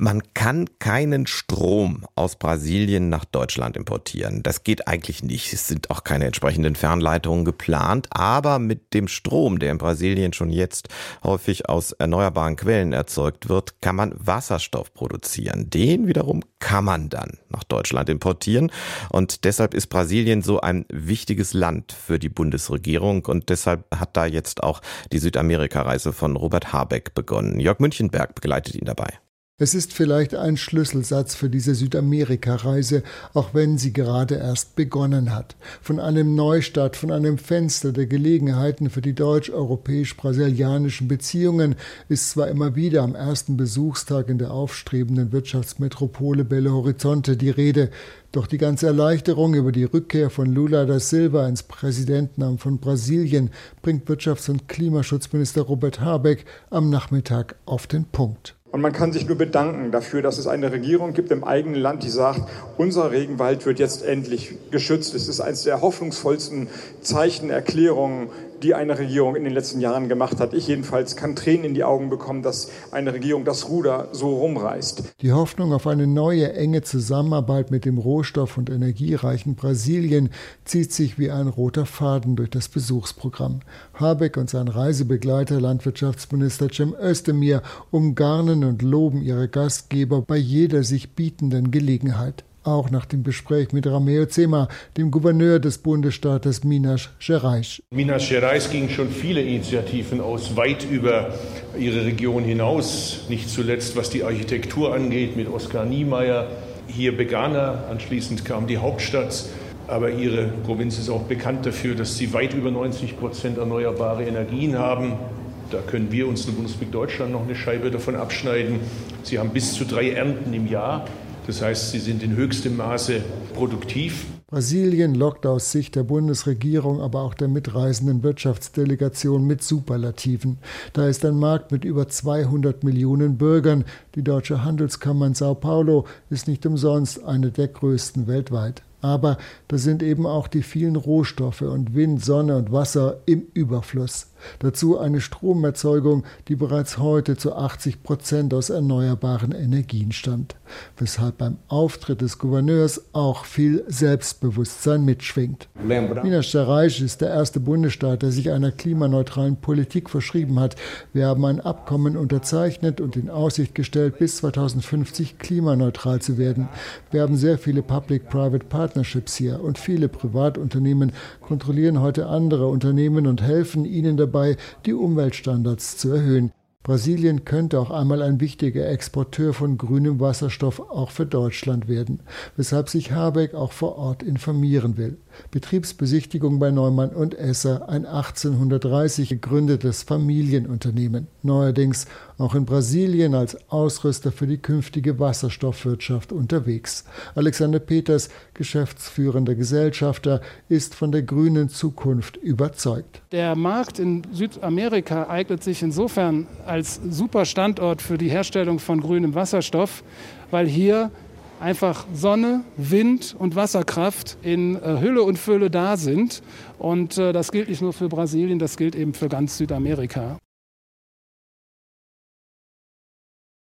man kann keinen Strom aus Brasilien nach Deutschland importieren. Das geht eigentlich nicht. Es sind auch keine entsprechenden Fernleitungen geplant. Aber mit dem Strom, der in Brasilien schon jetzt häufig aus erneuerbaren Quellen erzeugt wird, kann man Wasserstoff produzieren. Den wiederum kann man dann nach Deutschland importieren. Und deshalb ist Brasilien so ein wichtiges Land für die Bundesregierung. Und deshalb hat da jetzt auch die Südamerika-Reise von Robert Habeck begonnen. Jörg Münchenberg begleitet ihn dabei. Es ist vielleicht ein Schlüsselsatz für diese Südamerika-Reise, auch wenn sie gerade erst begonnen hat. Von einem Neustart, von einem Fenster der Gelegenheiten für die deutsch-europäisch-brasilianischen Beziehungen ist zwar immer wieder am ersten Besuchstag in der aufstrebenden Wirtschaftsmetropole Belo Horizonte die Rede, doch die ganze Erleichterung über die Rückkehr von Lula da Silva ins Präsidentenamt von Brasilien bringt Wirtschafts- und Klimaschutzminister Robert Habeck am Nachmittag auf den Punkt. Und man kann sich nur bedanken dafür, dass es eine Regierung gibt im eigenen Land, die sagt, unser Regenwald wird jetzt endlich geschützt. Es ist eines der hoffnungsvollsten Zeichen, Erklärungen die eine Regierung in den letzten Jahren gemacht hat. Ich jedenfalls kann Tränen in die Augen bekommen, dass eine Regierung das Ruder so rumreißt. Die Hoffnung auf eine neue enge Zusammenarbeit mit dem rohstoff- und energiereichen Brasilien zieht sich wie ein roter Faden durch das Besuchsprogramm. Habeck und sein Reisebegleiter Landwirtschaftsminister Cem Özdemir umgarnen und loben ihre Gastgeber bei jeder sich bietenden Gelegenheit auch nach dem Gespräch mit Rameo Zema, dem Gouverneur des Bundesstaates Minas Gerais. Minas Gerais ging schon viele Initiativen aus, weit über ihre Region hinaus, nicht zuletzt was die Architektur angeht mit Oskar Niemeyer. Hier begann er, anschließend kam die Hauptstadt, aber ihre Provinz ist auch bekannt dafür, dass sie weit über 90 Prozent erneuerbare Energien haben. Da können wir uns in der Bundesrepublik Deutschland noch eine Scheibe davon abschneiden. Sie haben bis zu drei Ernten im Jahr. Das heißt, sie sind in höchstem Maße produktiv. Brasilien lockt aus Sicht der Bundesregierung, aber auch der mitreisenden Wirtschaftsdelegation mit Superlativen. Da ist ein Markt mit über 200 Millionen Bürgern. Die Deutsche Handelskammer in Sao Paulo ist nicht umsonst eine der größten weltweit. Aber da sind eben auch die vielen Rohstoffe und Wind, Sonne und Wasser im Überfluss. Dazu eine Stromerzeugung, die bereits heute zu 80 Prozent aus erneuerbaren Energien stammt, weshalb beim Auftritt des Gouverneurs auch viel Selbstbewusstsein mitschwingt. Minas Gerais ist der erste Bundesstaat, der sich einer klimaneutralen Politik verschrieben hat. Wir haben ein Abkommen unterzeichnet und in Aussicht gestellt, bis 2050 klimaneutral zu werden. Wir haben sehr viele Public-Private Partnerships hier und viele Privatunternehmen kontrollieren heute andere Unternehmen und helfen ihnen dabei, die Umweltstandards zu erhöhen. Brasilien könnte auch einmal ein wichtiger Exporteur von grünem Wasserstoff auch für Deutschland werden, weshalb sich Habeck auch vor Ort informieren will. Betriebsbesichtigung bei Neumann und Esser, ein 1830 gegründetes Familienunternehmen, neuerdings auch in Brasilien als Ausrüster für die künftige Wasserstoffwirtschaft unterwegs. Alexander Peters, geschäftsführender Gesellschafter, ist von der grünen Zukunft überzeugt. Der Markt in Südamerika eignet sich insofern als super Standort für die Herstellung von grünem Wasserstoff, weil hier einfach Sonne, Wind und Wasserkraft in äh, Hülle und Fülle da sind. Und äh, das gilt nicht nur für Brasilien, das gilt eben für ganz Südamerika.